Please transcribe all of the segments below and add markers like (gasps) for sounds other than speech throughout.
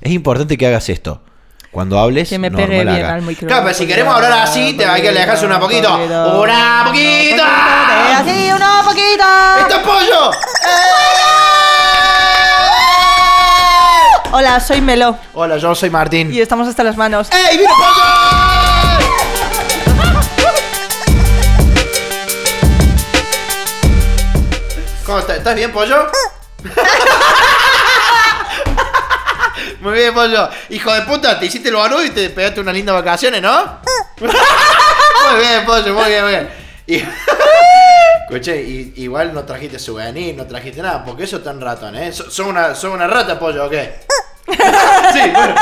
es importante que hagas esto. Cuando hables, Que me normal pegue bien al micrófono. Claro, pero si queremos hablar así, te hay que alejarse una poquito. ¡Una poquito! Así, uno poquito. ¡Esto es pollo! Hola, soy Melo Hola, yo soy Martín. y estamos hasta las manos. ¡Ey, vino pollo! ¿Cómo estás? ¿Estás bien, pollo? (laughs) Muy bien, pollo. Hijo de puta, te hiciste el banudo y te pegaste unas lindas vacaciones, ¿no? (laughs) muy bien, pollo, muy bien, muy bien. Y... (laughs) Escuché, igual no trajiste souvenir, no trajiste nada, porque eso tan ratón, ¿eh? So- ¿Son una, son una rata, pollo, o qué? Sí, bueno,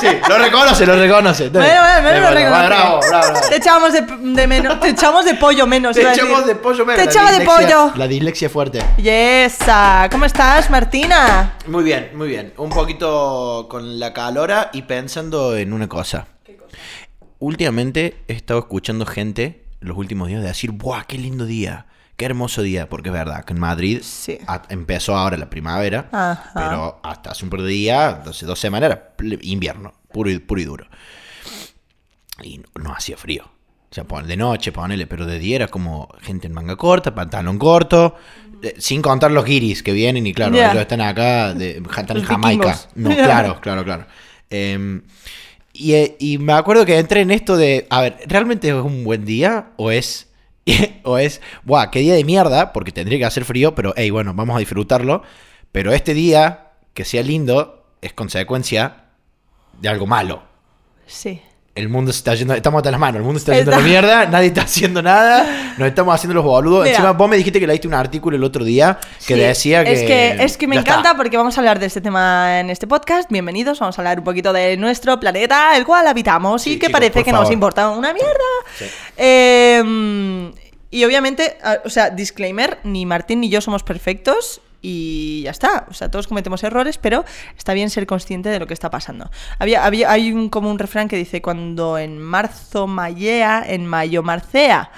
sí, lo reconoce, lo reconoce. Bueno, bueno, bueno, lo Bien, reconoce. Bravo, bravo, bravo. Te echamos de, de menos, te echamos de pollo menos. Te echamos de pollo menos. Te la echamos de dislexia- pollo. La dislexia fuerte. Yesa, ¿cómo estás, Martina? Muy bien, muy bien. Un poquito con la calora y pensando en una cosa. Últimamente he estado escuchando gente los últimos días de decir, ¡buah, qué lindo día! Qué hermoso día, porque es verdad que en Madrid Sí. a- empezó ahora la primavera, Ajá. pero hasta hace un par de días, hace dos semanas, era invierno, puro y, puro y duro. Y no, no hacía frío. O sea, pon- de noche, ponele, pero de día era como gente en manga corta, pantalón corto, eh, sin contar los guiris que vienen y claro, ellos están acá, de, están en Jamaica. No, claro, claro, claro. Em, y, eh, y me acuerdo que entré en esto de, a ver, ¿realmente es un buen día o es... (laughs) o es, buah, qué día de mierda, porque tendría que hacer frío, pero hey, bueno, vamos a disfrutarlo. Pero este día, que sea lindo, es consecuencia de algo malo. Sí. El mundo se está yendo, estamos hasta las manos, el mundo se está yendo a la mierda, nadie está haciendo nada, nos estamos haciendo los boludos. Mira. Encima, vos me dijiste que leíste un artículo el otro día que Sí, decía que. Es que, es que me encanta está. porque vamos a hablar de este tema en este podcast. Bienvenidos, vamos a hablar un poquito de nuestro planeta, el cual habitamos Sí, y que chicos, parece que nos importa una mierda. Sí. Eh, y obviamente, ah, o sea, disclaimer, ni Martín ni yo somos perfectos. Y ya está, o sea, todos cometemos errores, pero está bien ser consciente de lo que está pasando. Había, había, hay un, como un refrán que dice, cuando en marzo mayea, en mayo marcea.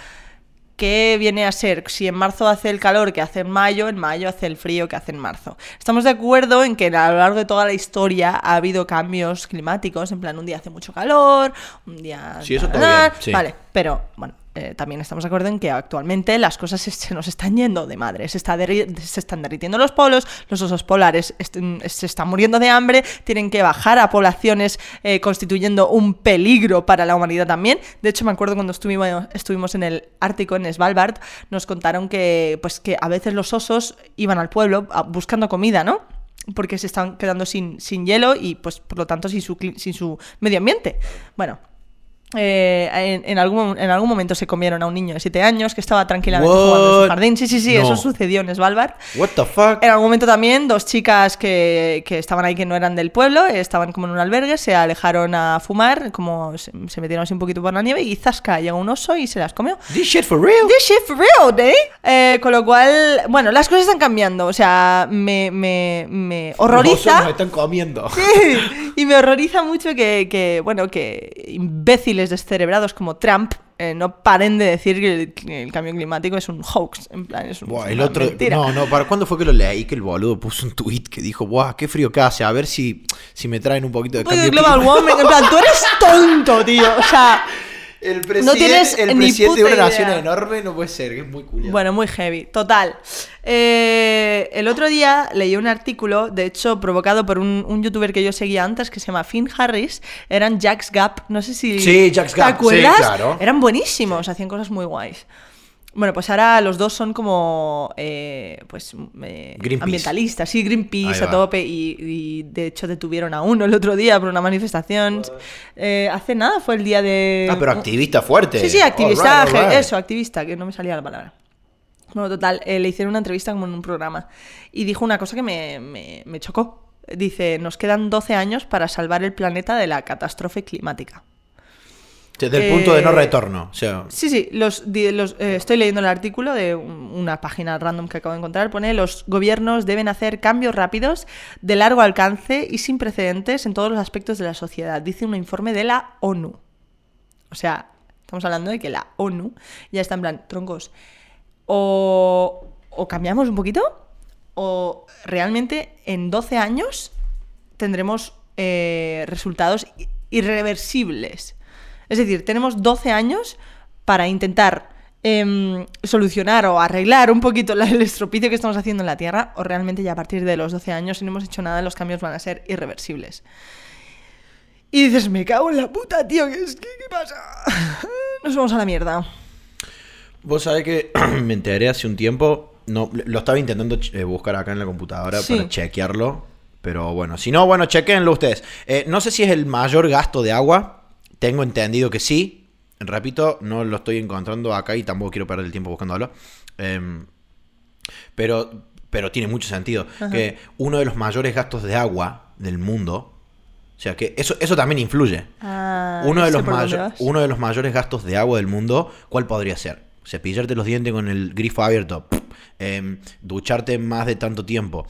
¿Qué viene a ser? Si en marzo hace el calor que hace en mayo, en mayo hace el frío que hace en marzo. Estamos de acuerdo en que a lo largo de toda la historia ha habido cambios climáticos, en plan un día hace mucho calor, un día... Sí, eso bien, sí. Vale, pero bueno, eh, también estamos de acuerdo en que actualmente las cosas (laughs) se, nos están yendo de madre. Se, está se están derritiendo los polos, los osos polares est- se están muriendo de hambre, tienen que bajar a poblaciones eh, constituyendo un peligro para la humanidad también. De hecho, me acuerdo cuando estuvimos, estuvimos en el Ártico, en Svalbard, nos contaron que, pues, que a veces los osos iban al pueblo buscando comida, ¿no? Porque se están quedando sin, sin hielo y, pues, por lo tanto, sin su, sin su medio ambiente. Bueno, eh, en, en algún, en algún momento se comieron a un niño de 7 años que estaba tranquilamente jugando en su What? jardín. Sí, sí, sí, No. eso sucedió en Svalbard. What the fuck? En algún momento también dos chicas que, que estaban ahí que no eran del pueblo, eh, estaban como en un albergue, se alejaron a fumar, como se, se metieron así un poquito por la nieve y zasca, llegó un oso y se las comió. This shit for real? This shit for real, ¿eh? Eh, Con lo cual, bueno, las cosas están cambiando, o sea, me, me, me Los osos horroriza. nos están comiendo. (laughs) Sí, y me horroriza mucho que, que, bueno, que imbéciles descerebrados como Trump eh, no paren de decir que el, que el cambio climático es un hoax, en plan, es un- Buah, el otro. mentira. No, no, ¿para cuándo fue que lo leí? Que el boludo puso un tweet que dijo, ¡buah, qué frío que hace! A ver si, si me traen un poquito de cambio global climático". warming, en plan, tú eres tonto, tío, o sea... (laughs) El presidente, No tienes el presidente de una nación idea. enorme no puede ser, que es muy culiado. Bueno, muy heavy, total. Eh, el otro día leí un artículo, de hecho, provocado por un, un youtuber que yo seguía antes, que se llama Finn Harris. Eran Jack's Gap, no sé si... Sí, Jack's Gap, ¿Te acuerdas? sí, claro. Eran buenísimos, hacían cosas muy guays. Bueno, pues ahora los dos son como, eh, pues, eh, ambientalistas, sí, Greenpeace a tope y, y, de hecho detuvieron a uno el otro día por una manifestación. Eh, hace nada, fue el día de... ah, pero activista fuerte. Sí, sí, activista, All right, all right. eso, activista, que no me salía la palabra. Bueno, total, eh, le hicieron una entrevista como en un programa y dijo una cosa que me, me- me chocó. Dice, nos quedan 12 años para salvar el planeta de la catástrofe climática. Desde el punto de no Eh, retorno. O sea, Sí, sí, los, di- los, eh, estoy leyendo el artículo de un- una página random que acabo de encontrar. Pone, los gobiernos deben hacer cambios rápidos, de largo alcance y sin precedentes en todos los aspectos de la sociedad, dice un informe de la ONU. O sea, estamos hablando de que la ONU ya está en plan, troncos, o, o cambiamos un poquito, o realmente en 12 años tendremos eh, resultados irreversibles. Es decir, tenemos 12 años para intentar em, solucionar o arreglar un poquito el estropicio que estamos haciendo en la Tierra, o realmente ya a partir de los 12 años, si no hemos hecho nada, los cambios van a ser irreversibles. Y dices, me cago en la puta, tío, ¿qué, es- qué, qué pasa? (laughs) Nos vamos a la mierda. Vos sabés que (clears throat) me enteré hace un tiempo, no, lo estaba intentando eh, buscar acá en la computadora Sí. para chequearlo, pero bueno, si no, bueno, chequenlo ustedes. Eh, no sé si es el mayor gasto de agua, tengo entendido que sí, repito, no lo estoy encontrando acá y tampoco quiero perder el tiempo buscándolo, Em, pero, pero tiene mucho sentido, que uno de los mayores gastos de agua del mundo, o sea que eso, eso también influye. Ah, Uno de, los mayo- uno de los mayores gastos de agua del mundo, ¿cuál podría ser? Cepillarte los dientes con el grifo abierto. Em, ducharte más de tanto tiempo.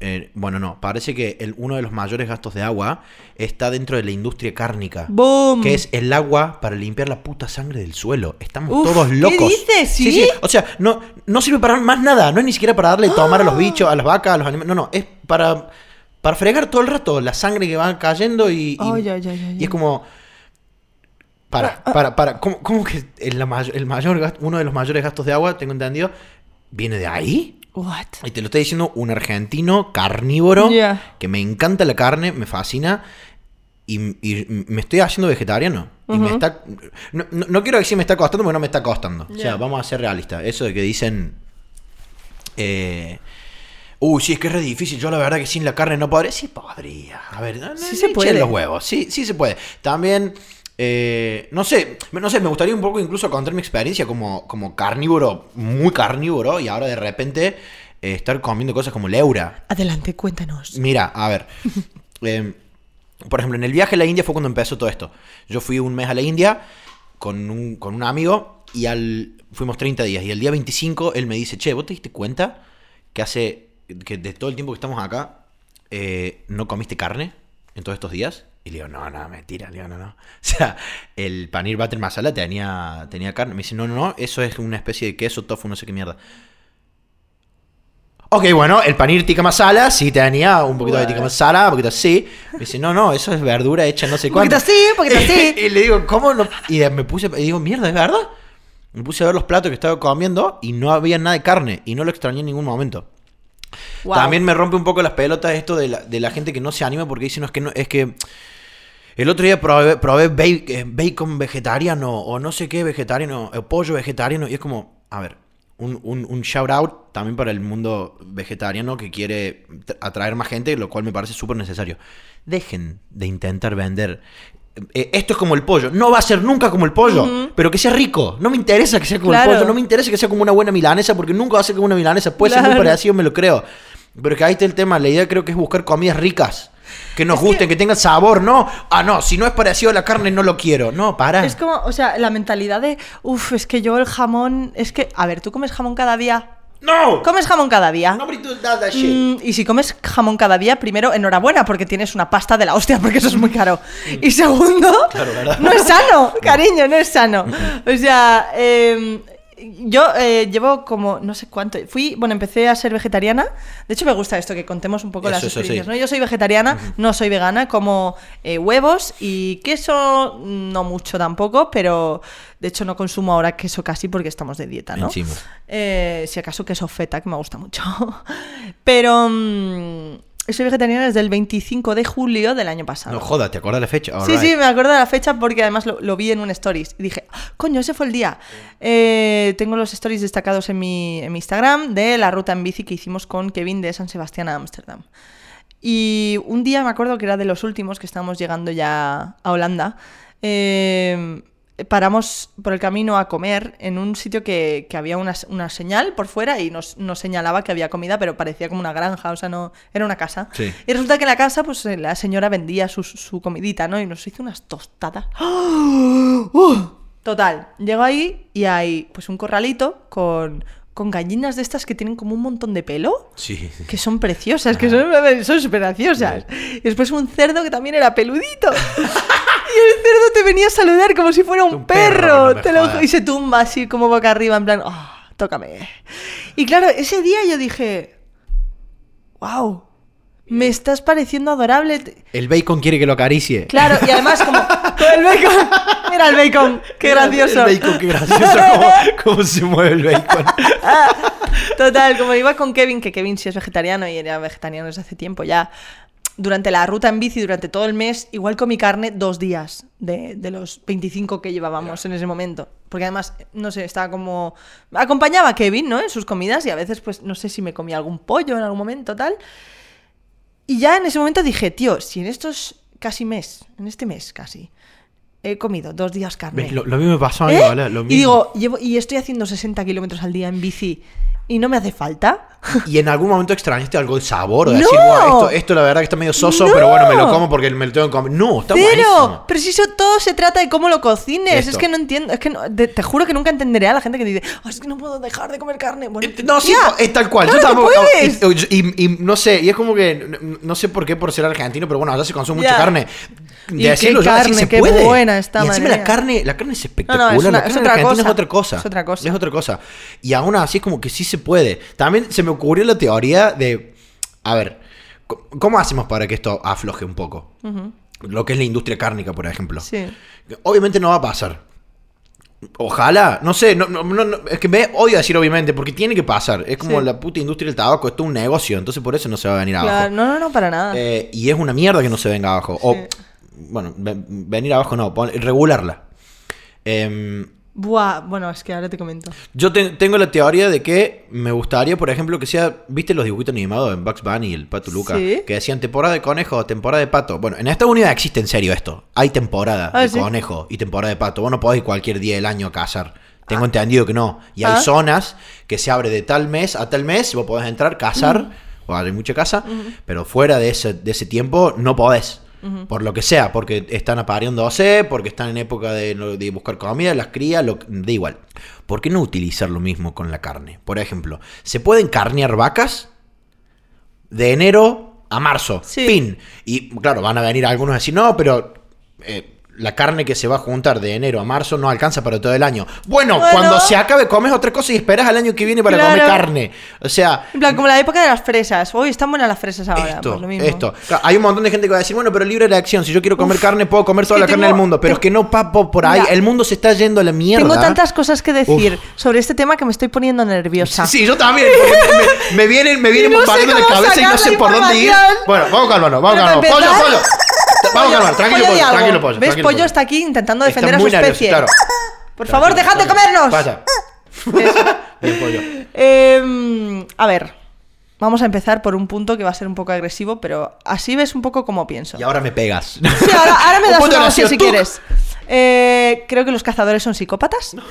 Eh, bueno, no. Parece que el- uno de los mayores gastos de agua está dentro de la industria cárnica. ¡Boom! Que es el agua para limpiar la puta sangre del suelo. Estamos Uf, todos ¿qué locos. dices? ¿Sí? O sea, no, no sirve para más nada. No es ni siquiera para darle tomar a Ah. los bichos, a las vacas, a los animales. No, no. Es para, para fregar todo el rato la sangre que va cayendo y, y, Ay, ay, ay, ay, y es como... Para, para, para. ¿Cómo, cómo que el, el mayor uno de los mayores gastos de agua, tengo entendido, viene de ahí? What? Y te lo está diciendo un argentino carnívoro que me encanta la carne, me fascina. Y, y me estoy haciendo vegetariano. Y me Ujú. está. No, no- no quiero decir me está costando porque no me está costando. O sea, vamos a ser realistas. Eso de que dicen. Eh, Uy, sí, es que es re difícil. Yo la verdad que sin la carne no podría. Sí podría. A ver, no, Sí no se puede. los huevos. Sí, sí se puede. También, eh, no sé, no sé, me gustaría un poco incluso contar mi experiencia como, como carnívoro, muy carnívoro, y ahora de repente eh, estar comiendo cosas como leura. Adelante, cuéntanos. Mira, a ver. (laughs) eh, por ejemplo, en el viaje a la India fue cuando empezó todo esto. Yo fui un mes a la India con un, con un amigo y al, fuimos 30 días. Y el día 25 él me dice, che, ¿vos te diste cuenta que hace, que de todo el tiempo que estamos acá, eh, no comiste carne en todos estos días? Y le digo, no, no, mentira, le digo, no, no. (laughs) O sea, el panir butter masala tenía, tenía carne. Me dice, no, no, no, eso es una especie de queso, tofu, no sé qué mierda. Ok, bueno, el panir tikka masala sí tenía un poquito de tikka masala, un poquito así. Me dice, no, no, eso es verdura hecha no sé Un poquito cuánto. así, un poquito así. (laughs) y le digo, ¿cómo no? Y me puse, y digo, mierda, ¿es verdad? Me puse a ver los platos que estaba comiendo y no había nada de carne. Y no lo extrañé en ningún momento. Wow. También me rompe un poco las pelotas esto de la, de la gente que no se anima porque dice, no, es que no, es que el otro día probé, eh, bacon vegetariano o no sé qué vegetariano, o pollo vegetariano y es como, a ver, un, un, un shout out también para el mundo vegetariano que quiere tra- atraer más gente, lo cual me parece súper necesario. Dejen de intentar vender. eh, esto es como el pollo. No va a ser nunca como el pollo, pero que sea rico. No me interesa que sea como Claro. el pollo. No me interesa que sea como una buena milanesa, porque nunca va a ser como una milanesa. Puede ser muy parecido, me lo creo. Pero que ahí está el tema. La idea creo que es buscar comidas ricas. Que nos gusten, que... tengan sabor, ¿no? Ah, no, si no es parecido a la carne, no lo quiero. No, para. Es como, o sea, la mentalidad de, uff, es que yo el jamón, es que, a ver, ¿tú comes jamón cada día? ¡No! ¿Comes jamón cada día? Nobody do that, that shit. Mm, y si comes jamón cada día, primero, enhorabuena, porque tienes una pasta de la hostia, porque eso es muy caro. Y segundo, Claro, no es sano, (laughs) cariño, no es sano. (laughs) O sea, eh, yo eh, llevo como, no sé cuánto, fui, bueno, empecé a ser vegetariana. De hecho, me gusta esto, que contemos un poco Eso, las experiencias. sí. ¿no? Yo soy vegetariana, no soy vegana, como eh, huevos y queso, no mucho tampoco, pero de hecho no consumo ahora queso casi porque estamos de dieta, ¿no? Eh, si acaso queso feta, que me gusta mucho. (laughs) Pero mm, soy vegetariana desde el 25 de julio del año pasado. No joda, ¿te acuerdas la fecha? Sí, sí, me acuerdo de la fecha porque además lo, lo vi en un stories y dije, "Ah, coño, ese fue el día. Eh, tengo los stories destacados en mi, en mi Instagram de la ruta en bici que hicimos con Kevin de San Sebastián a Ámsterdam. Y un día me acuerdo que era de los últimos que estábamos llegando ya a Holanda. eh, paramos por el camino a comer en un sitio que, que había una, una señal por fuera y nos, nos señalaba que había comida, pero parecía como una granja, o sea, no era una casa. Sí. Y resulta que en la casa, pues eh, la señora vendía su, su comidita, ¿no? Y nos hizo unas tostadas. (gasps) ¡Oh! ¡Uh! Total, llego ahí y hay pues un corralito con, con gallinas de estas que tienen como un montón de pelo. Sí. Que son preciosas, que son son súper graciosas. Y después un cerdo que también era peludito. (laughs) Y el cerdo te venía a saludar como si fuera un, Un perro, perro. no te lo- y se tumba así como boca arriba, en plan, "Ah, tócame. Y claro, ese día yo dije, wow, Me estás pareciendo adorable. El bacon quiere que lo acaricie. Claro, y además como (laughs) con el bacon. Mira el bacon, qué gracioso. El bacon, qué gracioso. cómo, (laughs) cómo se mueve el bacon. Total, como iba con Kevin, que Kevin sí es vegetariano y era vegetariano desde hace tiempo ya. Durante la ruta en bici, durante todo el mes, igual comí carne dos días de, de los 25 que llevábamos en ese momento. Porque además, no sé, estaba como... Acompañaba a Kevin, ¿no? En sus comidas y a veces, pues, no sé si me comía algún pollo en algún momento, tal. Y ya en ese momento dije, tío, si en estos casi mes, en este mes casi, he comido dos días carne. Lo, lo mismo me pasó a mí, ¿Eh? ¿vale? Lo mismo. Y digo, llevo, y estoy haciendo 60 kilómetros al día en bici y no me hace falta. ¿Y en algún momento extrañaste algo de sabor? O de ¡No! decir, "Buah, esto, esto la verdad que está medio soso, ¡No! pero bueno, me lo como porque me lo tengo que comer. No, está Pero, buenísimo. pero si eso todo se trata de cómo lo cocines. Esto. Es que no entiendo, es que no- de- te juro que nunca entenderé a la gente que dice, "Ah, es que no puedo dejar de comer carne. Bueno, Eh, No, sí, es tal cual. claro yo tampoco. Y, y- y no sé, y es como que. No, sé por qué, por ser argentino, pero bueno, allá se consume mucha carne. Y De decirlo, qué así carne, se qué puede. buena está, y encima la carne, la carne es espectacular. No, no, es una- la es carne otra argentina cosa. es otra cosa. Es otra cosa. Es otra cosa. Y aún así es como que sí se puede. También se me ocurrió la teoría de. A ver, ¿cómo hacemos para que esto afloje un poco? Lo que es la industria cárnica, por ejemplo. Sí. Obviamente no va a pasar. Ojalá, no sé, no, no, no, no, es que me odio decir obviamente, porque tiene que pasar. Es como Sí. la puta industria del tabaco, esto es un negocio, entonces por eso no se va a venir abajo. No, no, no, para nada. Eh, y es una mierda que no se venga abajo. O. bueno, ve- venir abajo no, regularla. Em, Buah, bueno, es que ahora te comento. yo te- tengo la teoría de que me gustaría, por ejemplo, que sea, ¿viste los dibujitos animados en Bugs Bunny y el Pato Luca? Sí. Que decían temporada de conejo, temporada de pato. Bueno, en Estados Unidos existe en serio esto. Hay temporada Ah, de ¿sí? conejo y temporada de pato. Vos no podés ir cualquier día del año a cazar. Tengo entendido que no. Y hay Ah. zonas que se abre de tal mes a tal mes, vos podés entrar, cazar, o hay mucha casa, pero fuera de ese, de ese tiempo no podés. Por lo que sea, porque están apareándose, porque están en época de, buscar comida, las crías, lo, da igual. ¿Por qué no utilizar lo mismo con la carne? Por ejemplo, ¿se pueden carnear vacas? De enero a marzo. Sí. Fin. Y claro, van a venir algunos a decir, no, pero eh, la carne que se va a juntar de enero a marzo no alcanza para todo el año. Bueno, Bueno. cuando se acabe comes otra cosa y esperas al año que viene para comer carne. O sea, En plan, como la época de las fresas. Uy, están buenas las fresas ahora. esto, pues lo mismo. esto. Claro, hay un montón de gente que va a decir, bueno, pero libre elección. Si yo quiero comer carne, puedo comer toda la carne del mundo. Pero es que no papo por ahí. Mira, el mundo se está yendo a la mierda. Tengo tantas cosas que decir sobre este tema que me estoy poniendo nerviosa. Sí, yo también. me, me vienen, me vienen (laughs) no sé la cabeza y no sé por dónde ir. Bueno, vamos calmando, vamos calmando. Pollo, pollo. Vamos calmando, tranquilo, Pollo tranquilo, pollo. ¿Ves? Pollo está aquí intentando defender a su especie. Por favor, dejad de comernos. Vaya. (laughs) Bien, pollo. Em, a ver, vamos a empezar por un punto que va a ser un poco agresivo, pero así ves un poco cómo pienso. Y ahora me pegas. Sí, ahora, ahora me (laughs) Un das punto una si quieres. Eh, creo que los cazadores son psicópatas. (laughs)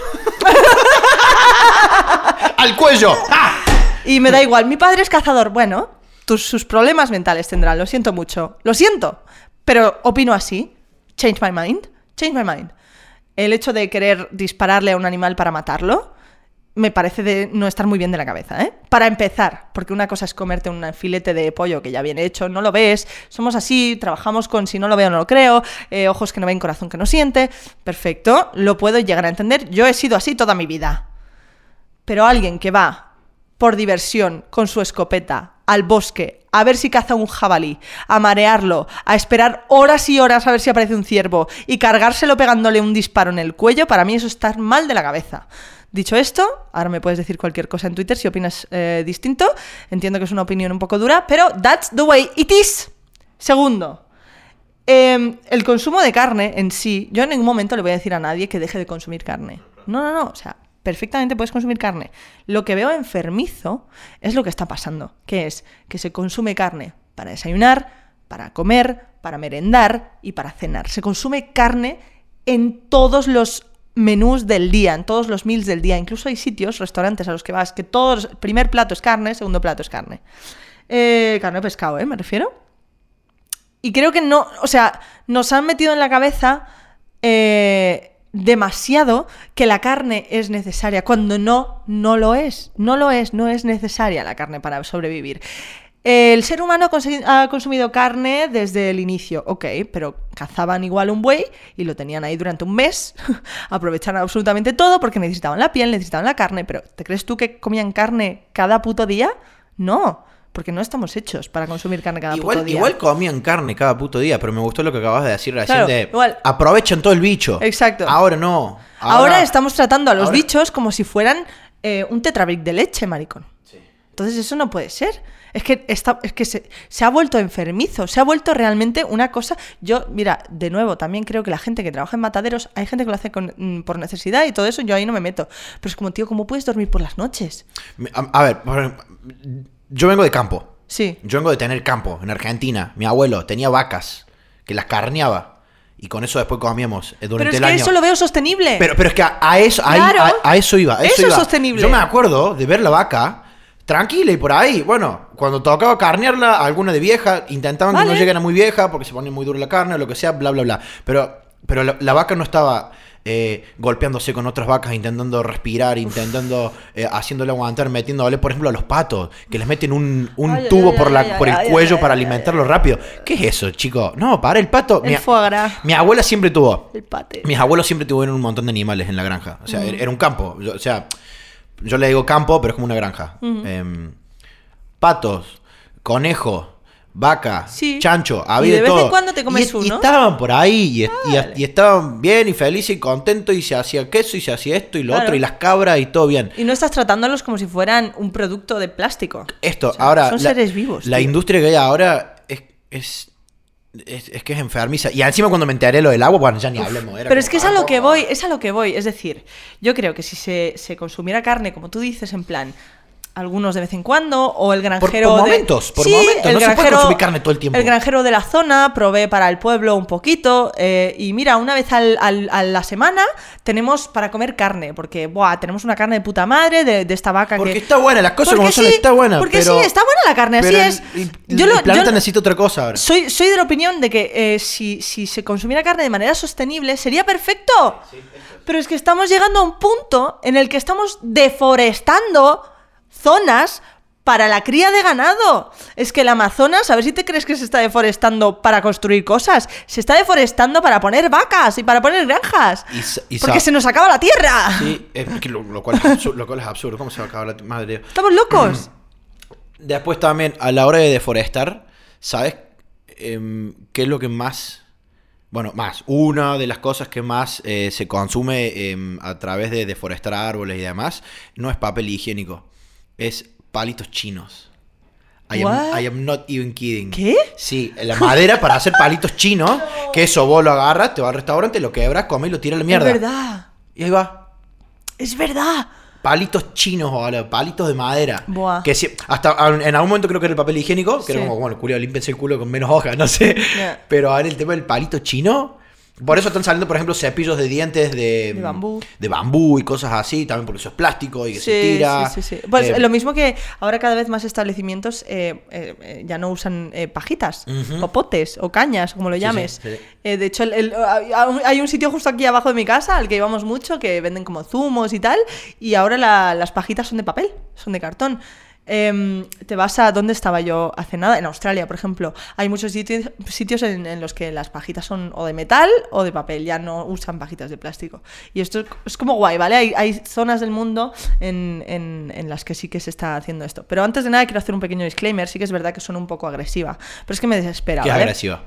¡Al cuello! ¡Ah! Y me da igual, mi padre es cazador. Bueno, tus, sus problemas mentales tendrán, lo siento mucho. Lo siento, pero opino así. Change my mind. Change my mind. El hecho de querer dispararle a un animal para matarlo me parece de no estar muy bien de la cabeza, ¿eh? Para empezar, porque una cosa es comerte un filete de pollo que ya viene hecho, no lo ves, somos así, trabajamos con si no lo veo no lo creo, eh, ojos que no ven, corazón que no siente, perfecto, lo puedo llegar a entender, yo he sido así toda mi vida. Pero alguien que va por diversión con su escopeta al bosque a ver si caza un jabalí, a marearlo, a esperar horas y horas a ver si aparece un ciervo y cargárselo pegándole un disparo en el cuello, para mí eso es estar mal de la cabeza. Dicho esto, ahora me puedes decir cualquier cosa en Twitter si opinas eh, distinto. Entiendo que es una opinión un poco dura, pero that's the way it is. Segundo, eh, el consumo de carne en sí, yo en ningún momento le voy a decir a nadie que deje de consumir carne. No, no, no, o sea, perfectamente puedes consumir carne. Lo que veo enfermizo es lo que está pasando, que es que se consume carne para desayunar, para comer, para merendar y para cenar. Se consume carne en todos los menús del día, en todos los meals del día. Incluso hay sitios, restaurantes a los que vas, que todos, primer plato es carne, segundo plato es carne. Eh, carne o pescado, ¿eh? Me refiero. Y creo que no, o sea, nos han metido en la cabeza eh, demasiado que la carne es necesaria, cuando no, no lo es. No lo es, no es necesaria la carne para sobrevivir. El ser humano ha consumido carne desde el inicio, ok, pero cazaban igual un buey y lo tenían ahí durante un mes, (laughs) aprovecharon absolutamente todo porque necesitaban la piel, necesitaban la carne, pero ¿te crees tú que comían carne cada puto día? No, porque no estamos hechos para consumir carne cada puto Igual, día. igual comían carne cada puto día, pero me gustó lo que acabas de decir recién Claro, de igual. aprovechan todo el bicho. Exacto. Ahora no. Ahora, estamos tratando a los ahora- bichos como si fueran eh, un tetrabric de leche, maricón. Entonces eso no puede ser. Es que, está, es que se, se ha vuelto enfermizo, se ha vuelto realmente una cosa... Yo, mira, de nuevo, también creo que la gente que trabaja en mataderos, hay gente que lo hace con- mm, por necesidad y todo eso, yo ahí no me meto. Pero es como, tío, ¿cómo puedes dormir por las noches? A, a ver, yo vengo de campo. Sí. Yo vengo de tener campo en Argentina. Mi abuelo tenía vacas que las carneaba y con eso después comíamos eh, durante Pero es el que año. eso lo veo sostenible. Pero, pero es que a, a eso, Claro. a, a eso iba. Eso es sostenible. Yo me acuerdo de ver la vaca tranquila y por ahí. Bueno, cuando tocaba carnearla, alguna de vieja, intentaban que no llegara muy vieja porque se ponía muy dura la carne o lo que sea, bla, bla, bla. Pero, pero la, la vaca no estaba eh, golpeándose con otras vacas, intentando respirar, intentando, eh, haciéndole aguantar, metiéndole, por ejemplo, a los patos, que les meten un, un Ay, tubo ay, por, la, ay, por el cuello para alimentarlo rápido. ¿Qué es eso, chico? No, para el pato. El mi, abuela siempre tuvo. El pate. Mis abuelos siempre tuvieron un montón de animales en la granja. O sea, era- era un campo. Yo- o sea, yo le digo campo, pero es como una granja. Em, patos, conejo, vaca, Sí. chancho, Y había de vez en cuando te comes y, y uno. estaban por ahí y, est- y- y estaban bien y felices y contentos y se hacía queso y se hacía esto y lo Claro. otro y las cabras y todo bien. Y no estás tratándolos como si fueran un producto de plástico. Esto, O sea, ahora. son la, seres vivos, La tío. industria que hay ahora es. es es, es que es enfermiza. Y encima cuando me enteré lo del agua, bueno, ya ni hablemos. era Pero es que es a ah, lo que ¿cómo? voy, es a lo que voy. Es decir, yo creo que si se, se consumiera carne, como tú dices, en plan, algunos de vez en cuando, o el granjero por momentos, por Sí, momentos, el no se puede granjero- consumir carne todo el tiempo. El granjero de la zona provee para el pueblo un poquito, eh, y mira, una vez al- al- a la semana tenemos para comer carne, porque, buah, tenemos una carne de puta madre de, de esta vaca Porque que... está buena, las cosas Porque como son, sí, está buena. Porque pero, sí, está buena la carne, así es. El, Yo el lo- planeta necesita otra cosa ahora. soy, soy de la opinión de que eh, si, si se consumiera carne de manera sostenible sería perfecto. Pero es que estamos llegando a un punto en el que estamos deforestando zonas para la cría de ganado. Es que el Amazonas, a ver si te crees que se está deforestando para construir cosas. Se está deforestando para poner vacas y para poner granjas. Y sa- y porque se nos acaba la tierra. Sí, lo, lo cual es absurdo, lo cual es absurdo. ¿Cómo se va a acabar la madre? de Dios? Estamos locos. (clears throat) Después también, a la hora de deforestar, ¿sabes em, qué es lo que más... Bueno, más, una de las cosas que más eh, se consume em, a través de deforestar árboles y demás, no es papel higiénico, es palitos chinos. I am, What? I am not even kidding. ¿Qué? Sí, la madera para hacer palitos chinos, (laughs) que eso vos lo agarras, te vas al restaurante, lo quebras, comes y lo tiras a la mierda. Es verdad. Y ahí va. Es verdad. Palitos chinos, ahora, palitos de madera. Buah. Que si- hasta en algún momento creo que era el papel higiénico, que era como, bueno, culiao, límpense el culo con menos hojas, (laughs) no sé. Ya. Pero ahora el tema del palito chino. Por eso están saliendo, por ejemplo, cepillos de dientes de, De bambú. de bambú y cosas así, también porque eso es plástico y que se tira. Sí, sí, sí. Pues Eh, lo mismo que ahora cada vez más establecimientos eh, eh, ya no usan eh, pajitas, Ujú. popotes o cañas, como lo Sí, llames. sí, sí. De hecho, el- el- hay un sitio justo aquí abajo de mi casa al que íbamos mucho que venden como zumos y tal. Y ahora la- las pajitas son de papel, son de cartón. Em, te vas a dónde estaba yo hace nada, en Australia, por ejemplo. Hay muchos sitios, sitios en, en los que las pajitas son o de metal o de papel, ya no usan pajitas de plástico. Y esto es, es como guay, ¿vale? Hay, hay zonas del mundo en, en- en las que sí que se está haciendo esto. Pero antes de nada quiero hacer un pequeño disclaimer, sí que es verdad que son un poco agresiva, pero es que me desespera. ¿vale? agresiva.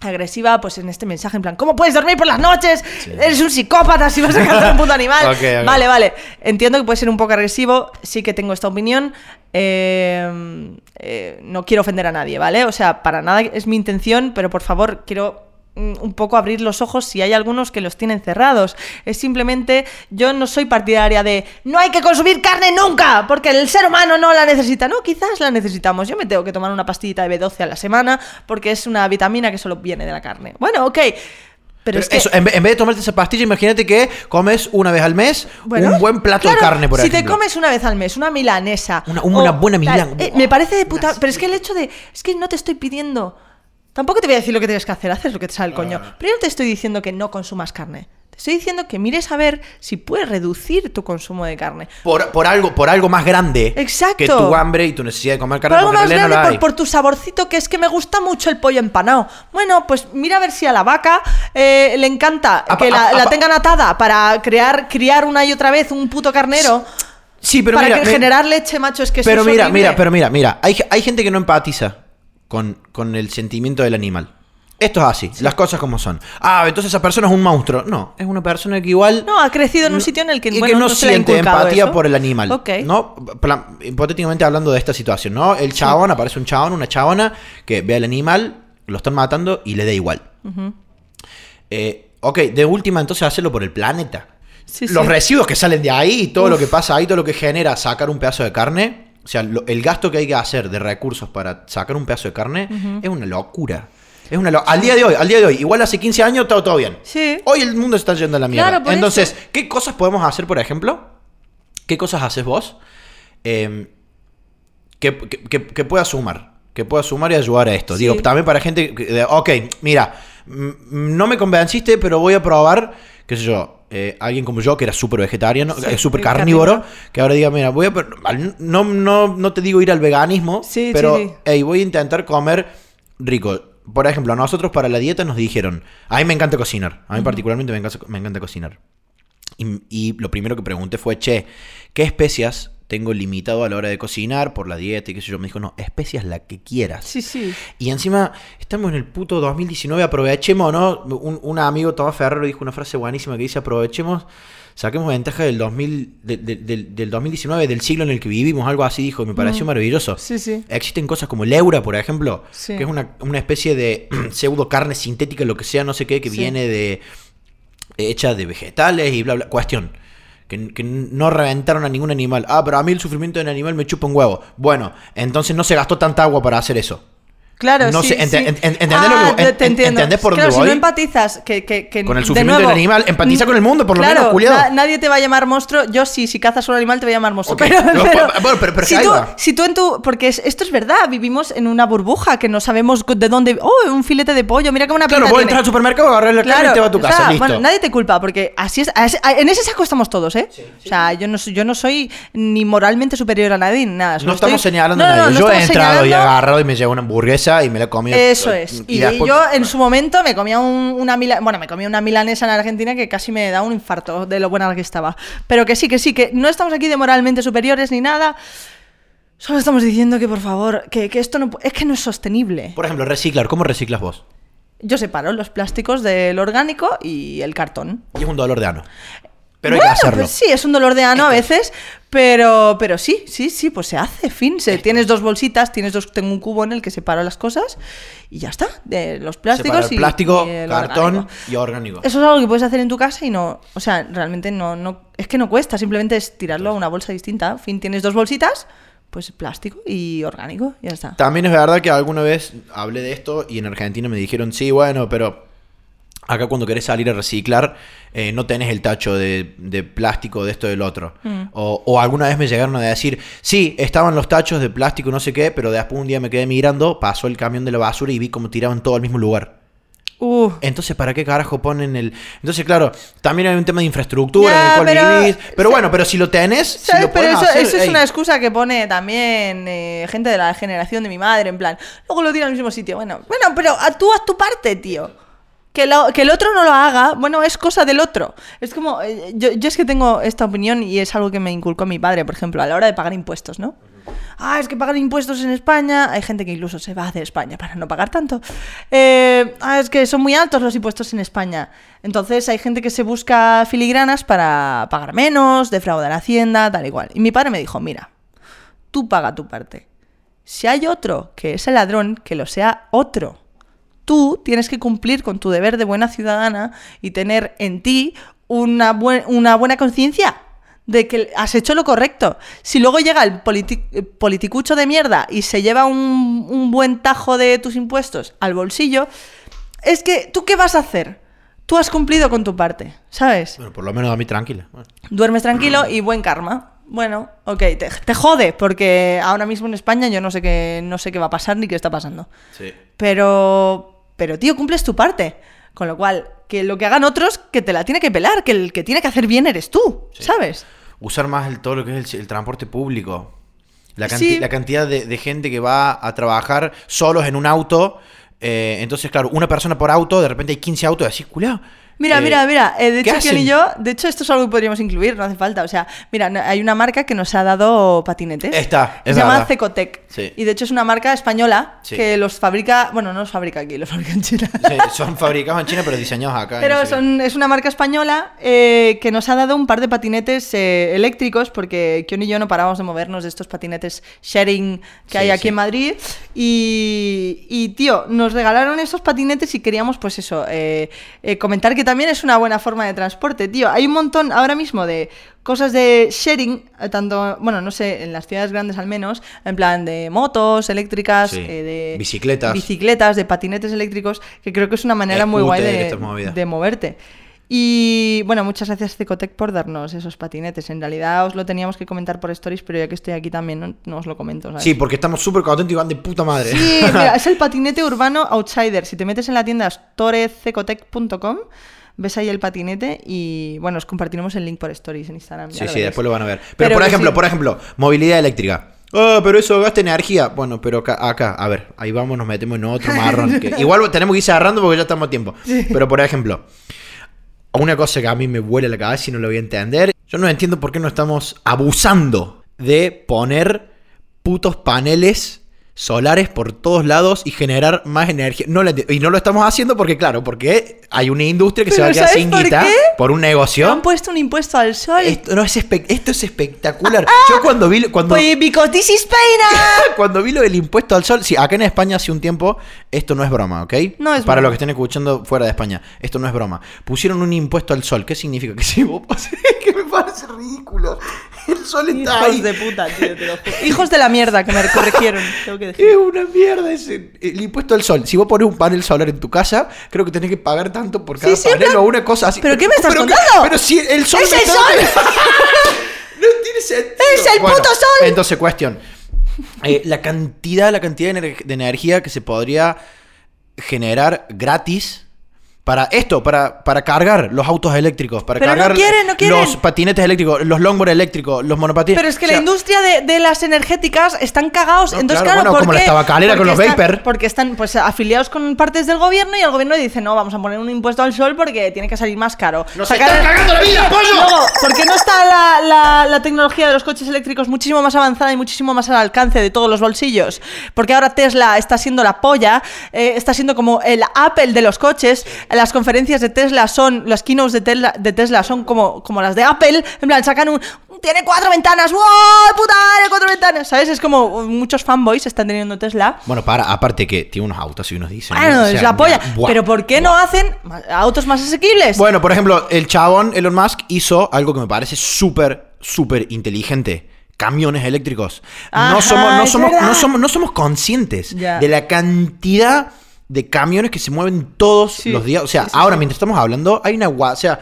Agresiva, pues en este mensaje, en plan, ¿cómo puedes dormir por las noches? Eres un psicópata si vas a cazar un puto animal. (laughs) Vale, vale. Entiendo que puede ser un poco agresivo, sí que tengo esta opinión. Eh, eh, no quiero ofender a nadie, ¿vale? O sea, para nada es mi intención, pero por favor, quiero un poco abrir los ojos si hay algunos que los tienen cerrados. Es simplemente, yo no soy partidaria de no hay que consumir carne nunca, porque el ser humano no la necesita. No, quizás la necesitamos. Yo me tengo que tomar una pastillita de B12 a la semana porque es una vitamina que solo viene de la carne. Bueno, ok. Pero, Pero es eso, en, vez, en vez de tomarte esa pastilla, imagínate que comes una vez al mes Bueno, un buen plato de carne, por si ejemplo. te comes una vez al mes una milanesa. Una- una buena milán- eh, me parece de puta. Pero es que el hecho de. Es que no te estoy pidiendo. Tampoco te voy a decir lo que tienes que hacer, haces lo que te sale el coño. Ah. Pero yo no te estoy diciendo que no consumas carne. Te estoy diciendo que mires a ver si puedes reducir tu consumo de carne. Por, por algo, por algo más grande Exacto. que tu hambre y tu necesidad de comer Por carne, algo porque en más grande, no la por, por tu saborcito, que es que me gusta mucho el pollo empanado. Bueno, pues mira a ver si a la vaca eh, le encanta Apa- que la, apa- la tengan atada para crear, criar una y otra vez un puto carnero. Sí, pero Para mira, que generar leche, macho, es que Pero mira, mira, pero mira, mira. Hay, hay gente que no empatiza con, con el sentimiento del animal. Esto es así, las cosas como son. Ah, entonces esa persona es un monstruo. No, es una persona que igual. No, ha crecido en un sitio en el que, y bueno, que no, se le ha siente empatía eso. por el animal. Ok. ¿no? Plan- hipotéticamente hablando de esta situación, ¿no? El chabón, aparece un chabón, una chabona, que ve al animal, lo están matando y le da igual. Eh, ok, de última, entonces hacerlo por el planeta. Sí, Los residuos que salen de ahí todo Uf. lo que pasa ahí, todo lo que genera sacar un pedazo de carne, o sea, lo- el gasto que hay que hacer de recursos para sacar un pedazo de carne es una locura. Es una lo- al día de hoy, al día de hoy, igual hace 15 años todo, todo bien. Sí. Hoy el mundo está yendo a la mierda. Claro, Entonces, eso. ¿qué cosas podemos hacer, por ejemplo? ¿Qué cosas haces vos? Eh, que, que, que- que pueda sumar. Que pueda sumar y ayudar a esto. Sí. Digo, también para gente. que- ok, mira, no me convenciste, pero voy a probar, qué sé yo, eh, alguien como yo que era súper vegetariano, Sí, eh, súper carnívoro, carnívoro. que ahora diga, mira, voy a. No, no, no te digo ir al veganismo, Sí, pero sí, sí. hey, voy a intentar comer rico. Por ejemplo, nosotros para la dieta nos dijeron, a mí me encanta cocinar, a mí particularmente me encanta, me encanta cocinar. Y, y lo primero que pregunté fue, che, ¿qué especias tengo limitado a la hora de cocinar por la dieta y qué sé yo? Me dijo, no, especias la que quieras. Sí, sí. Y encima, estamos en el puto 2019, aprovechemos, ¿no? Un, un amigo, Tomás Ferrero, dijo una frase buenísima que dice, aprovechemos, saquemos ventaja del, 2000, de- de- del, del 2019, del siglo en el que vivimos, algo así, dijo, y me pareció maravilloso. Sí, sí. Existen cosas como el eura, por ejemplo, Sí. que es una, una especie de (clears throat) pseudo carne sintética, lo que sea, no sé qué, que viene de hecha de vegetales y bla, bla. Cuestión. Que, no reventaron a ningún animal. Ah, pero a mí el sufrimiento del animal me chupa un huevo. Bueno, entonces no se gastó tanta agua para hacer eso. Claro, No sí, sé, ente- sí. en- en- ¿entendés Ah, lo que- te- en- entiendo. entendés por claro, dónde si no voy? empatizas que, que- que- Con el de sufrimiento nuevo, del animal, empatiza mm, con el mundo, por lo claro, menos, culiao. na- nadie te va a llamar monstruo. Yo sí, si cazas un animal te voy a llamar monstruo. Ok, Pero, no, pero- bueno, pero- pero si, tú, va. si tú en tu... Porque es- esto es verdad, vivimos en una burbuja que no sabemos de dónde... Oh, un filete de pollo, mira qué buena Claro, vos tiene. entras al supermercado, agarras la carne y te vas a tu o sea, casa, listo. bueno, nadie te culpa, porque así es, así- en ese saco estamos todos, ¿eh? o sea, yo no, soy, yo no soy ni moralmente superior a nadie nada. no estamos señalando No, a no, nadie. no Yo he entrado y agarrado y me llevo una hamburguesa y me la comido. Eso es. Y, después- yo en su momento me comía un- una mila- bueno, me comía una milanesa en Argentina que casi me da un infarto de lo buena que estaba. Pero que sí, que sí, que no estamos aquí de moralmente superiores ni nada. Solo estamos diciendo que por favor, que, que esto no es que no es sostenible. Por ejemplo, reciclar. ¿Cómo reciclas vos? Yo separo los plásticos del orgánico y el cartón. Y es un dolor de ano. Pero hay Bueno, que hacerlo. pues sí, es un dolor de ano a veces, pero, pero sí, sí, sí, pues se hace, fin. Se, tienes dos bolsitas, tienes dos, tengo un cubo en el que separo las cosas y ya está. De los plásticos y plástico, y el cartón orgánico. y orgánico. Eso es algo que puedes hacer en tu casa y no, o sea, realmente no, no, es que no cuesta, simplemente es tirarlo a una bolsa distinta. Fin, tienes dos bolsitas, pues plástico y orgánico, ya está. También es verdad que alguna vez hablé de esto y en Argentina me dijeron, sí, bueno, pero acá cuando querés salir a reciclar eh, no tenés el tacho de, de plástico de esto del otro. Mm. O, o alguna vez me llegaron a decir, sí, estaban los tachos de plástico no sé qué, pero después un día me quedé mirando, pasó el camión de la basura y vi cómo tiraban todo al mismo lugar. Uh, Entonces, ¿para qué carajo ponen el...? Entonces, claro, también hay un tema de infraestructura en el cual pero- vivís. Pero bueno, pero si lo tenés, si lo Pero eso, hacer, eso es una excusa que pone también eh, gente de la generación de mi madre, en plan, luego lo tira al mismo sitio. Bueno, bueno, pero tú haz tu parte, tío. Que, el otro no lo haga, bueno, es cosa del otro. Es como, eh, yo, es que tengo esta opinión y es algo que me inculcó mi padre, por ejemplo, a la hora de pagar impuestos, ¿no? Ah, es que pagar impuestos en España, hay gente que incluso se va de España para no pagar tanto. Eh, ah, es que son muy altos los impuestos en España. Entonces hay gente que se busca filigranas para pagar menos, defraudar Hacienda, tal y cual. Y mi padre me dijo, mira, tú paga tu parte. Si hay otro que es el ladrón, que lo sea otro. Tú tienes que cumplir con tu deber de buena ciudadana y tener en ti una, buen- una buena conciencia de que has hecho lo correcto. Si luego llega el politi- politicucho de mierda y se lleva un, un buen tajo de tus impuestos al bolsillo, es que tú qué vas a hacer? Tú has cumplido con tu parte, ¿sabes? Bueno, por lo menos a mí tranquila. Duermes tranquilo y buen karma. Bueno, ok, te, te jode, porque ahora mismo en España yo no sé qué, no sé qué va a pasar ni qué está pasando. Sí. Pero, pero tío, cumples tu parte. Con lo cual, que lo que hagan otros, que te la tiene que pelar, que el que tiene que hacer bien eres tú, ¿sabes? Usar más el, todo lo que es el, el transporte público. La, canti- Sí. la cantidad de, de gente que va a trabajar solos en un auto. eh, entonces, claro, una persona por auto, de repente hay 15 autos decís, culiao, Mira, Eh, mira, mira. eh, de ¿qué hecho, Kion y yo, de hecho, esto es algo que podríamos incluir, no hace falta. O sea, mira, hay una marca que nos ha dado patinetes. Está, es Se llama. Cecotec. Sí. Y de hecho es una marca española Sí. que los fabrica, bueno, no los fabrica aquí, los fabrica en China. Sí, son fabricados en China, pero diseñados acá. Pero no qué. son, es una marca española eh, que nos ha dado un par de patinetes eh, eléctricos porque Kion y yo no paramos de movernos de estos patinetes sharing que hay aquí en Madrid. Y, y, tío, nos regalaron esos patinetes y queríamos, pues eso, eh, eh, comentar que también es una buena forma de transporte, tío. Hay un montón ahora mismo de cosas de sharing, eh, tanto, bueno, no sé, en las ciudades grandes al menos, en plan de motos eléctricas, Sí. eh, de Bicicletas. bicicletas, de patinetes eléctricos, que creo que es una manera muy guay de, de moverte. Y bueno, muchas gracias Cecotec por darnos esos patinetes. En realidad os lo teníamos que comentar por stories, pero ya que estoy aquí también no, no os lo comento. ¿sabes? Sí, porque estamos súper contentos y van de puta madre. Sí, (laughs) mira, es el patinete urbano Outsider. Si te metes en la tienda storececotec.com, ves ahí el patinete y bueno, os compartiremos el link por stories en Instagram. Sí, sí, veréis. después lo van a ver. Pero, Pero por ejemplo, sí. por ejemplo, movilidad eléctrica. Ah, pero eso gasta energía. Bueno, pero acá, acá, a ver, ahí vamos, nos metemos en otro marrón. que (laughs) igual tenemos que ir cerrando porque ya estamos a tiempo. Pero por ejemplo, una cosa que a mí me vuela la cabeza y no lo voy a entender. Yo no entiendo por qué no estamos abusando de poner putos paneles solares por todos lados y generar más energía. No y no lo estamos haciendo porque, claro, porque hay una industria que se va a quedar ¿sabes sin por guita qué? por un negocio. Han puesto un impuesto al sol. Esto, no, es esto es espectacular. Yo cuando vi, cuando, Pues because (laughs) Spain. cuando vi lo del impuesto al sol, sí, acá en España hace un tiempo, esto no es broma, ¿ok? No es Para los que estén escuchando fuera de España, esto no es broma. Pusieron un impuesto al sol. ¿Qué significa? (laughs) Que si vos (laughs) que me parece ridículo. El sol está ahí. Hijos de puta, tío, te lo juro. (laughs) Hijos de la mierda que me corrigieron, (laughs) tengo que decir. Es una mierda ese, el impuesto al sol. Si vos pones un panel solar en tu casa, creo que tenés que pagar tanto por cada Sí, panel o una cosa así. ¿Pero qué me estás pero, contando? Pero si el sol ¡Es el está- sol! (laughs) no tiene sentido. ¡Es el puto sol! Entonces, cuestión. Eh, la cantidad, la cantidad de, ener- de energía que se podría generar gratis para esto, para, para cargar los autos eléctricos, para Pero no cargar quieren, no quieren. los patinetes eléctricos, los longboard eléctricos, los monopatines. Pero es que O sea, la industria de, de las energéticas están cagados. No, Entonces, claro, claro, bueno, ¿por como la qué? tabacalera con Porque los están- vapor. Porque están pues afiliados con partes del gobierno y el gobierno dice, no, vamos a poner un impuesto al sol porque tiene que salir más caro. ¡Nos están cagando la vida, pollo! Luego, ¿por qué no está la, la- la tecnología de los coches eléctricos muchísimo más avanzada y muchísimo más al alcance de todos los bolsillos? Porque ahora Tesla está siendo la polla, eh, está siendo como el Apple de los coches. Las conferencias de Tesla son, las keynotes de Tesla, de Tesla son como, como las de Apple. En plan, sacan un. Tiene cuatro ventanas, ¡wow! ¡Puta madre, cuatro ventanas! ¿Sabes? Es como muchos fanboys están teniendo Tesla. Bueno, para, aparte que tiene unos autos y unos diseños. Bueno, o sea, es la polla. mira, buah, Pero ¿por qué no hacen autos más asequibles? Bueno, por ejemplo, el chabón Elon Musk hizo algo que me parece súper, súper inteligente. Camiones eléctricos. Ajá, no, somos, no, somos, no, somos, no somos conscientes de la cantidad de camiones que se mueven todos Sí, los días. O sea, sí, ahora mientras estamos hablando, hay una O sea,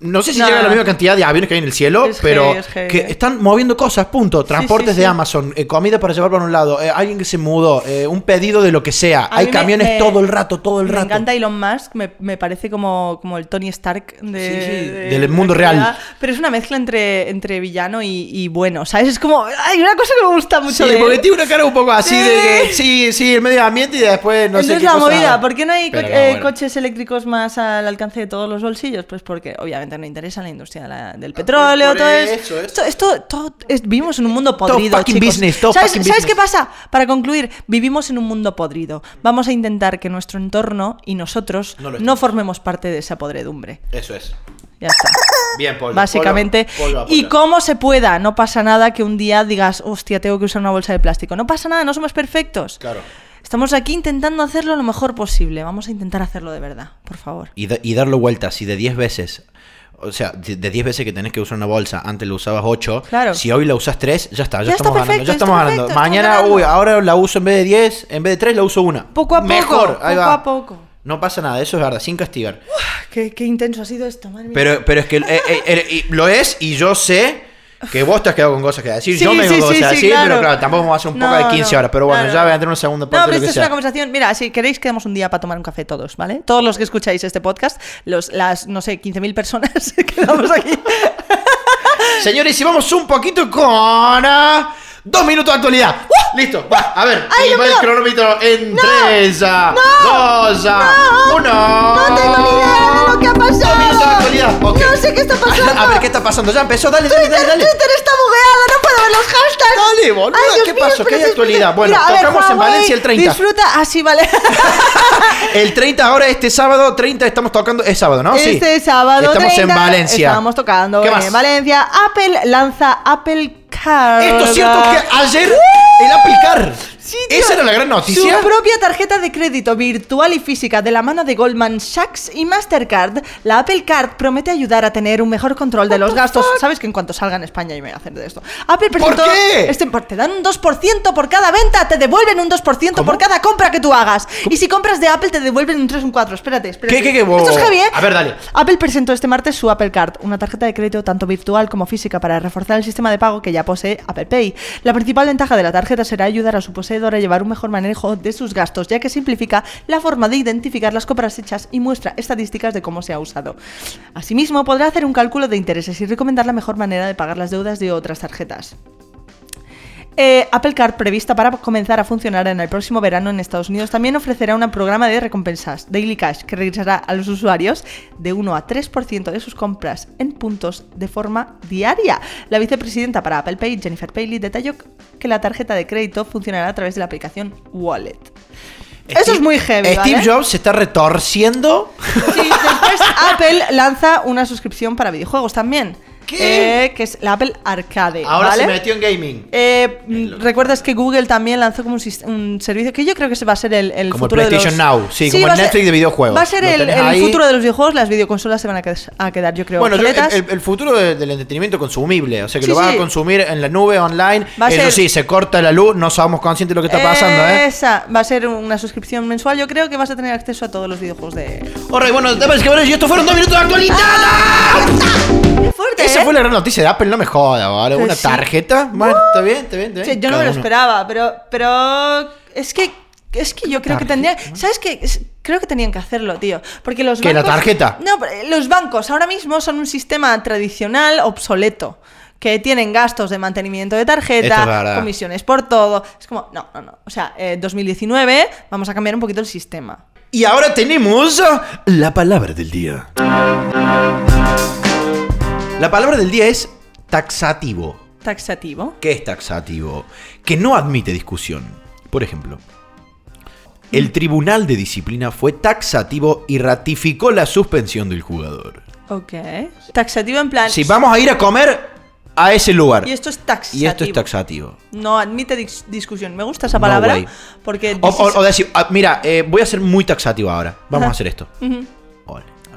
no sé si No. llega a la misma cantidad de aviones que hay en el cielo, Es pero heavy, es heavy. que están moviendo cosas, punto. Transportes sí, de sí. Amazon, eh, comida para llevar para un lado, eh, alguien que se mudó, eh, un pedido de lo que sea. A hay me- camiones me- todo el rato, todo el me rato. encanta Elon Musk, me, me parece como, como el Tony Stark de, Sí, sí, de- del de mundo real. Pero es una mezcla entre, entre villano y, y bueno, ¿sabes? Es como, hay una cosa que me gusta mucho Sí, de él. porque tiene una cara un poco así Sí. de que sí, sí, el medio ambiente y después no sé Entonces qué la cosa- movida, ¿por qué no hay co- Pero no, eh, bueno. coches eléctricos más al alcance de todos los bolsillos? Pues porque obviamente no interesa la industria de la- del petróleo, Ah, por todo eso, eso. Esto, esto, todo es- vivimos en un mundo podrido, chicos. business, todo ¿Sabes, ¿Sabes business. qué pasa? Para concluir, vivimos en un mundo podrido. Vamos a intentar que nuestro entorno y nosotros No formemos parte de esa podredumbre. Eso es. Ya está. Bien, pollo. Básicamente. y como se pueda, no pasa nada que un día digas, hostia, tengo que usar una bolsa de plástico. No pasa nada, no somos perfectos. Claro. Estamos aquí intentando hacerlo lo mejor posible. Vamos a intentar hacerlo de verdad, por favor. Y, da- y darlo vuelta, si de 10 veces. O sea, de de 10 veces que tenés que usar una bolsa, antes la usabas 8. Claro. Si hoy la usas 3, ya está, ya, Ya está estamos ganando. perfecto, Ya está estamos ganando. perfecto, Mañana, ganando. uy, ahora la uso en vez de 10, en vez de 3 la uso una. Poco a poco, Mejor, ahí poco va. a poco. No pasa nada, eso es verdad, sin castigar. Qué, qué intenso ha sido esto, madre mía. Pero, pero es que eh, eh, eh, lo es y yo sé que vos te has quedado con cosas que decir. Sí, yo me sí, tengo sí, cosas decir, claro. pero claro, tampoco vamos a hacer un poco No, de 15 no, horas. Pero bueno, claro. ya voy a en una segunda parte No, pero esto es sea. una conversación. Mira, si queréis, quedamos un día para tomar un café todos, ¿vale? Todos los que escucháis este podcast, los, las, no sé, 15.000 personas (laughs) que quedamos aquí. Señores, y vamos un poquito con. ah, Dos minutos de actualidad. Listo, va, a ver. ¡Ay, y va el cronómetro en ¡No! 3, ¡No! 2, 1. ¡No tengo ni idea de lo que ha pasado! A ver, ¿qué está pasando? Ya empezó, dale, dale, dale, dale. Twitter está bugueado, no puedo ver los hashtags. Dale, Ay, Dios ¿qué mío, pasó? ¿Qué hay espérate, actualidad? Bueno, Mira, a ver, tocamos en Huawei, Valencia el 30. Disfruta, así vale. (laughs) El 30 ahora, este sábado, 30 estamos tocando, es sábado, ¿no? Sí. Este sábado Estamos 30, en Valencia. Estamos tocando ¿Qué en más? Valencia. Apple lanza Apple Card. Esto es cierto que ayer el Apple Car. Sí, tío. Esa era la gran noticia. Su propia tarjeta de crédito virtual y física de la mano de Goldman Sachs y Mastercard, la Apple Card promete ayudar a tener un mejor control de los gastos. ¿Sabes que en cuanto salga en España yo me voy a hacer de esto? Apple presentó qué? Este, por- te dan un 2% por cada venta, te devuelven un 2% ¿Cómo? por cada compra que tú hagas. Y si compras de Apple te devuelven un 3 o un 4. Espérate, espérate. ¿Qué, qué, qué? Esto es heavy, ¿eh? A ver, dale. Apple presentó este martes su Apple Card, una tarjeta de crédito tanto virtual como física para reforzar el sistema de pago que ya posee Apple Pay. La principal ventaja de la tarjeta será ayudar a su poseedor a llevar un mejor manejo de sus gastos, ya que simplifica la forma de identificar las compras hechas y muestra estadísticas de cómo se ha usado. Asimismo, podrá hacer un cálculo de intereses y recomendar la mejor manera de pagar las deudas de otras tarjetas. Eh, Apple Card, prevista para comenzar a funcionar en el próximo verano en Estados Unidos, también ofrecerá un programa de recompensas, Daily Cash, que regresará a los usuarios de 1 a 3% de sus compras en puntos de forma diaria. La vicepresidenta para Apple Pay, Jennifer Paley, detalló que la tarjeta de crédito funcionará a través de la aplicación Wallet. Eso es muy heavy, Steve ¿vale? Jobs se está retorciendo. Sí, después (laughs) Apple lanza una suscripción para videojuegos también. ¿Qué? eh, que es la Apple Arcade. Ahora ¿vale? se metió en gaming. Eh, ¿Recuerdas que Google también lanzó como un, un servicio que yo creo que ese va a ser el, el Como el futuro de PlayStation los... Now, sí, como va el ser- Netflix de videojuegos. Va a ser el, futuro de los videojuegos, las videoconsolas se van a, qued- a quedar, yo creo, Bueno, yo- el, futuro de- del entretenimiento consumible, o sea que Sí, lo sí. a consumir en la nube online. Va Eso ser- sí, se corta la luz, no somos conscientes de lo que está pasando, ¿eh? Esa va a ser una suscripción mensual. Yo creo que vas a tener acceso a todos los videojuegos de... Alright, bueno, damas y caballeros, y estos fueron dos minutos de actualidad. ¡Qué fuerte, Esa eh! fue la gran noticia de Apple, no me joda, ¿vale? Una sí. tarjeta. Bueno, está bien, está bien, está bien. Sí, yo no me lo uno. esperaba, pero, pero es que es que yo creo que tendría, ¿sabes qué? Creo que tenían que hacerlo, tío, porque los ¿Qué, la bancos tarjeta? No, pero los bancos ahora mismo son un sistema tradicional obsoleto. Que tienen gastos de mantenimiento de es tarjeta, comisiones por todo. Es como, no, no, no. O sea, eh, 2019, vamos a cambiar un poquito el sistema. Y ahora tenemos la palabra del día. La palabra del día es taxativo. Taxativo. ¿Qué es taxativo? Que no admite discusión. Por ejemplo, el Tribunal de Disciplina fue taxativo y ratificó la suspensión del jugador. Ok. Taxativo en plan. Si vamos a ir a comer a ese lugar. Y esto es taxativo. Y esto es taxativo. No admite dis- discusión. Me gusta esa No palabra way. porque. O, decir, ah, mira, eh, voy a ser muy taxativo ahora. Vamos Ajá. a hacer esto.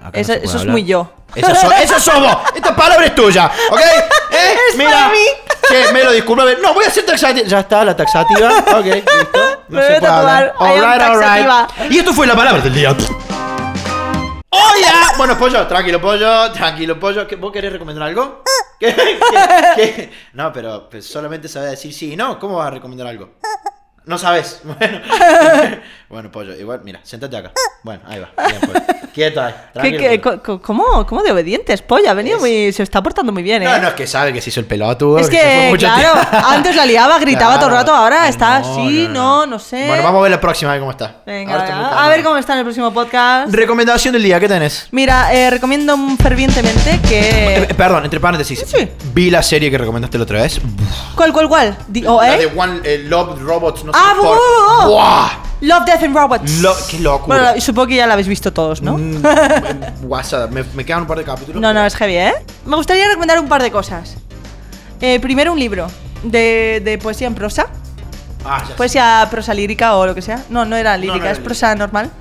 Acá no Eso, se puede eso es hablar. muy yo. Esa, so- (laughs) esa sos vos. Esta palabra es tuya. ¿Ok? (laughs) ¿Eh? Es para mí. (laughs) Che, me lo disculpa. No, voy a ser taxativa. Ya está, la taxativa. Ok, listo. Me voy a tatuar, hablar. I am Alright, alright. taxativa. Y esto fue la palabra del día. ¡Hola! Bueno, pollo, tranquilo, pollo, tranquilo, pollo. ¿Qué- ¿Vos querés recomendar algo? ¿Qué? ¿Qué? ¿Qué? No, pero pues, solamente sabés decir sí y no. ¿Cómo vas a recomendar algo? No sabes. (laughs) Bueno, (laughs) bueno pollo, igual, mira, sentate acá. Bueno, ahí va. Bien, pollo. Quieto ahí. (laughs) ¿Qué- tranquilo, qué- pollo. ¿Cómo, ¿Cómo de obedientes? Polla, ha venido Es- muy. Se está portando muy bien, ¿eh? No, no, es que sabe que se hizo el pelotudo. Es que, mucho claro, tiempo. antes la liaba, gritaba todo el rato, ahora está no, así, no, no, sé. Bueno, vamos a ver la próxima, a ver cómo está. Venga, Ahora a ver cómo está en el próximo podcast. Recomendación del día, ¿qué tenés? Mira, eh, recomiendo fervientemente Eh, que. perdón, entre paréntesis. Sí. Vi la serie que recomendaste la otra vez. ¿Cuál, cuál, cuál? Di- o, La ¿eh? de One eh, Love Robots, no sé Ah, por- bu- bu- bu- ¡Buah! Love, Death and Robots. Lo- qué locura. Bueno, supongo que ya la habéis visto todos, ¿no? Mm, (laughs) WhatsApp, me, me quedan un par de capítulos. No, no, es heavy, ¿eh? Me gustaría recomendar un par de cosas. Eh, primero, un libro de, de poesía en prosa. Ah, ya sé. Poesía prosa lírica o lo que sea. No, no era lírica, no era es prosa normal.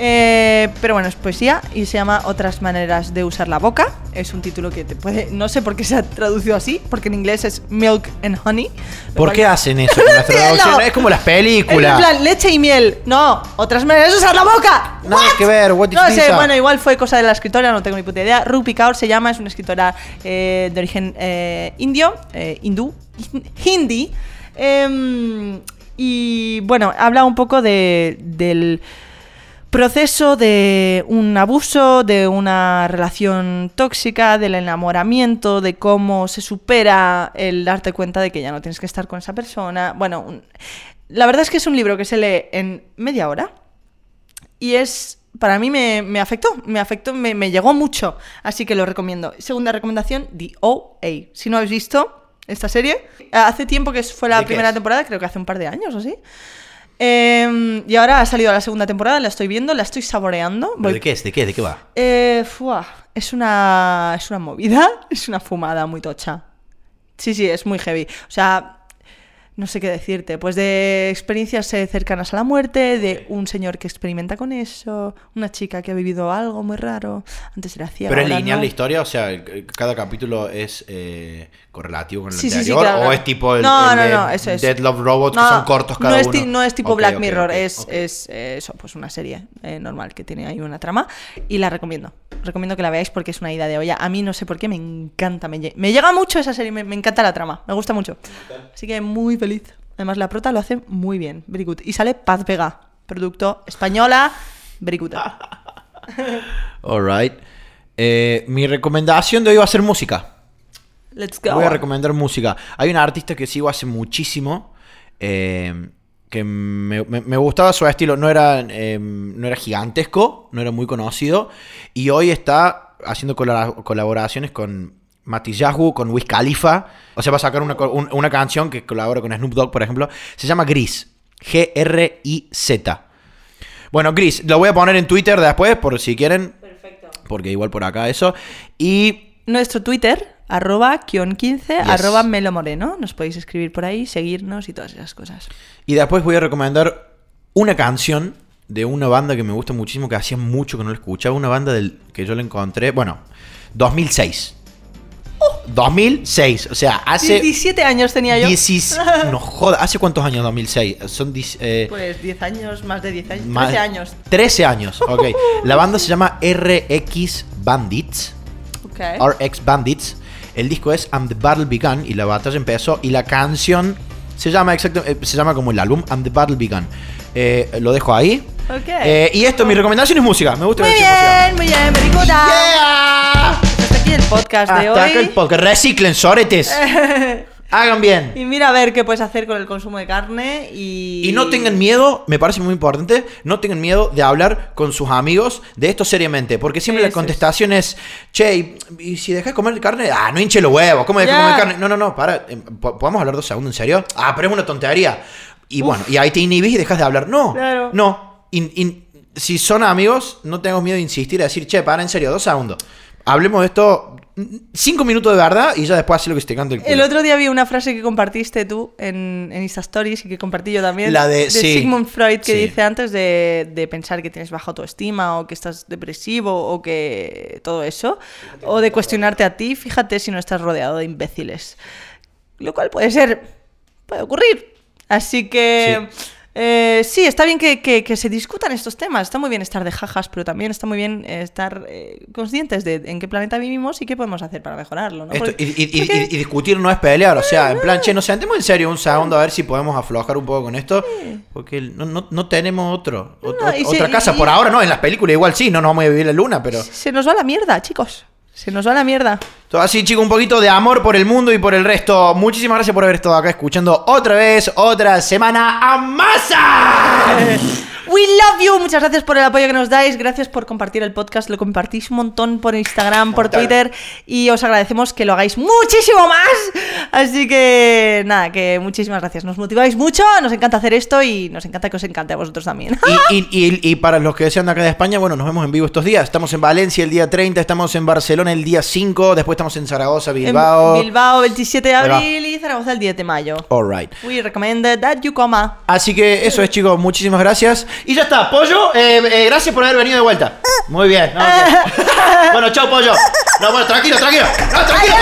Eh, pero bueno, es poesía y se llama Otras maneras de usar la boca. Es un título que te puede. No sé por qué se ha traducido así, porque en inglés es Milk and Honey. ¿Por qué hacen eso (laughs) con las traducciones? Es como las En películas. plan, leche y miel. No, otras maneras de usar la boca. Nada What? que ver, what No sé, bueno, igual fue cosa de la escritora, no tengo ni puta idea. Rupi Kaur se llama, es una escritora eh, de origen eh, indio, hindú, hindi. Em, y bueno, habla un poco de, del proceso de un abuso, de una relación tóxica, del enamoramiento, de cómo se supera el darte cuenta de que ya no tienes que estar con esa persona. Bueno, un- la verdad es que es un libro que se lee en media hora y es para mí me, me afectó, me afectó, me, me llegó mucho, así que lo recomiendo. Segunda recomendación, The OA. Si no habéis visto esta serie, hace tiempo que fue la ¿De qué primera es? temporada, creo que hace un par de años o así. Eh, y ahora ha salido la segunda temporada, la estoy viendo, la estoy saboreando. ¿Pero Voy- ¿De qué es? ¿De qué? ¿De qué va? eh, fuá, es una es una movida, (laughs) es una fumada muy tocha. Sí, sí, es muy heavy. O sea, no sé qué decirte, pues de experiencias eh, cercanas a la muerte, de un señor que experimenta con eso, una chica que ha vivido algo muy raro, antes era ciega. ¿Pero es lineal no. la historia? O sea, cada capítulo es eh, correlativo con el Sí, sí, sí, anterior. claro, ¿O claro. es tipo el, No, el no, eso es. Dead Love Robots No, que son cortos cada no es uno? no es tipo Black Mirror, es, es eh, eso, pues una serie eh, normal que tiene ahí una trama y la recomiendo. Recomiendo que la veáis porque es una ida de olla. A mí no sé por qué me encanta, me, me llega mucho esa serie, me, me encanta la trama, me gusta mucho. Así que muy feliz. Además la prota lo hace muy bien, very good. Y sale Paz Vega, producto española, very good. (laughs) Alright. Eh, mi recomendación de hoy va a ser música. Let's go. Voy a recomendar música. Hay una artista que sigo hace muchísimo. eh, que me, me- me gustaba su estilo. No era, eh, no era gigantesco, no era muy conocido. Y hoy está haciendo colabora- colaboraciones con Mati Yahoo, con Wiz Khalifa. O sea, va a sacar una, un- una canción que colabora con Snoop Dogg, por ejemplo. Se llama Gris. G-R-I-Z. Bueno, Gris, lo voy a poner en Twitter después, por si quieren. Perfecto. Porque igual por acá eso. Y Nuestro Twitter, arroba kion 15, Yes. arroba Melo Moreno. Nos podéis escribir por ahí, seguirnos y todas esas cosas. Y después voy a recomendar una canción de una banda que me gusta muchísimo, que hacía mucho que no la escuchaba. Una banda del, que yo la encontré, bueno, 2006. 2006, o sea, hace... 17 años tenía yo. 16 (laughs) no joda, ¿hace cuántos años 2006? Son... diez- eh, Pues 10 años, más de 10 años. más- 13 años. 13 años, (laughs) ok. La banda se llama RX Bandits. Ok. RX Bandits. El disco es And the Battle Began y la batalla empezó. Y la canción se llama exacto, eh, se llama como el álbum And the Battle Began. Eh, lo dejo ahí. Ok. Eh, y esto, mi recomendación es música. Me gusta Muy decir música. bien, muy bien, very good. Yeah. Aquí el podcast de Hasta acá el hoy. podcast. Reciclen, soretes. (laughs) Hagan bien. y mira a ver qué puedes hacer con el consumo de carne y... Y no tengan miedo, me parece muy importante, no tengan miedo de hablar con sus amigos de esto seriamente. Porque siempre la es. contestación es, che, y, y si dejas de comer carne, ah, no hinche los huevos, ¿cómo dejas de comer carne? No, no, no, para, eh, ¿po- ¿podemos hablar dos segundos en serio? Ah, pero es una tontería. Y bueno, y ahí te inhibís y dejas de hablar. No, Claro. no. In- in- si son amigos, no tengo miedo de insistir y decir, che, para, en serio, dos segundos. Hablemos de esto cinco minutos de verdad y ya después hace lo que se te cante el culo. El otro día vi una frase que compartiste tú en, en Insta Stories y que compartí yo también. La de- sí. Sigmund Freud que Sí. dice antes de, de pensar que tienes baja autoestima o que estás depresivo o que todo eso. O de cuestionarte a ti, fíjate si no estás rodeado de imbéciles. Lo cual puede ser, puede ocurrir. Así que... eh, sí, está bien que, que- que se discutan estos temas. Está muy bien estar de jajas, pero también está muy bien eh, estar eh, conscientes de en qué planeta vivimos y qué podemos hacer para mejorarlo. ¿no? Esto- Porque- y, y- y- porque- y discutir no es pelear, o sea, en plan, che, nos sentemos en serio un segundo a ver si podemos aflojar un poco con esto, porque no, no- no tenemos otro, otra se- casa por ahora, no, en las películas igual sí, no nos vamos a vivir la luna, pero... Se nos va la mierda, chicos. Se nos va la mierda. Todo así, chicos, un poquito de amor por el mundo y por el resto. Muchísimas gracias por haber estado acá escuchando otra vez, otra semana a masa. (laughs) We love you. Muchas gracias por el apoyo que nos dais. Gracias por compartir el podcast. Lo compartís un montón por Instagram, por. Twitter. Y os agradecemos que lo hagáis muchísimo más. Así que nada, que muchísimas gracias. Nos motiváis mucho. Nos encanta hacer esto y nos encanta que os encante a vosotros también. Y, (laughs) y- y- y para los que sean de acá de España, bueno, nos vemos en vivo estos días. Estamos en Valencia el día 30, estamos en Barcelona el día 5, después estamos en Zaragoza, Bilbao. En Bilbao, 27 de abril y Zaragoza el 10 de mayo. All right. We recommend that you coma. Así que eso es, chicos. Muchísimas gracias. Y ya está, Pollo. eh, eh, gracias por haber venido de vuelta. Muy bien. no, ok. (laughs) bueno, chao, Pollo. No, bueno, tranquilo, tranquilo. No, tranquilo.